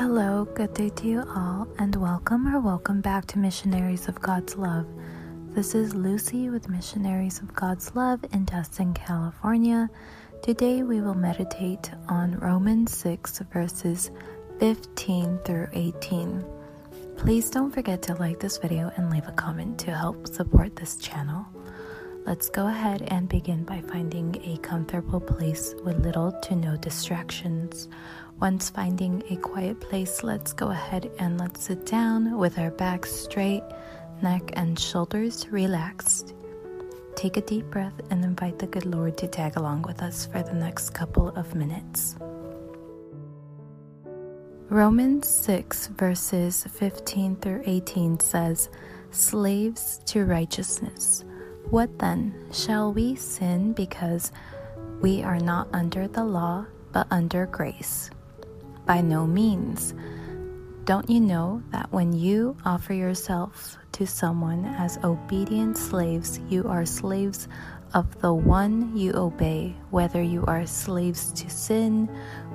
Hello, good day to you all, and welcome or welcome back to Missionaries of God's Love. This is Lucy with Missionaries of God's Love in Tustin, California. Today we will meditate on Romans 6, verses 15 through 18. Please don't forget to like this video and leave a comment to help support this channel. Let's go ahead and begin by finding a comfortable place with little to no distractions. Once finding a quiet place, let's go ahead and let's sit down with our backs straight, neck and shoulders relaxed. Take a deep breath and invite the good Lord to tag along with us for the next couple of minutes. Romans 6, verses 15 through 18 says, Slaves to righteousness. What then? Shall we sin because we are not under the law, but under grace? By no means. Don't you know that when you offer yourself to someone as obedient slaves, you are slaves of the one you obey, whether you are slaves to sin,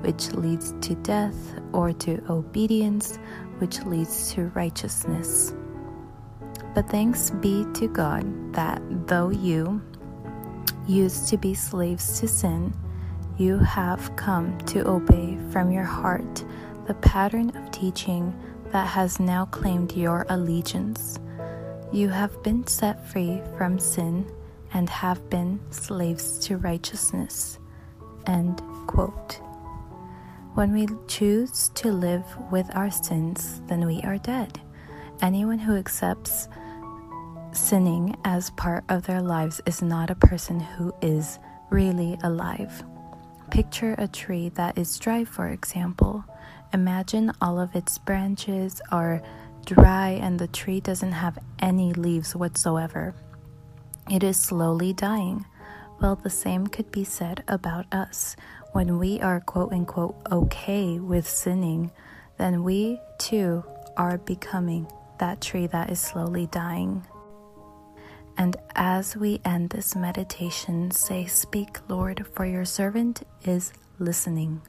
which leads to death, or to obedience, which leads to righteousness? But thanks be to God that though you used to be slaves to sin, you have come to obey from your heart the pattern of teaching that has now claimed your allegiance. You have been set free from sin and have been slaves to righteousness. End quote. When we choose to live with our sins, then we are dead. Anyone who accepts sinning as part of their lives is not a person who is really alive. Picture a tree that is dry, for example. Imagine all of its branches are dry and the tree doesn't have any leaves whatsoever. It is slowly dying. Well, the same could be said about us. When we are quote unquote okay with sinning, then we too are becoming that tree that is slowly dying. And as we end this meditation, say, Speak, Lord, for your servant is listening.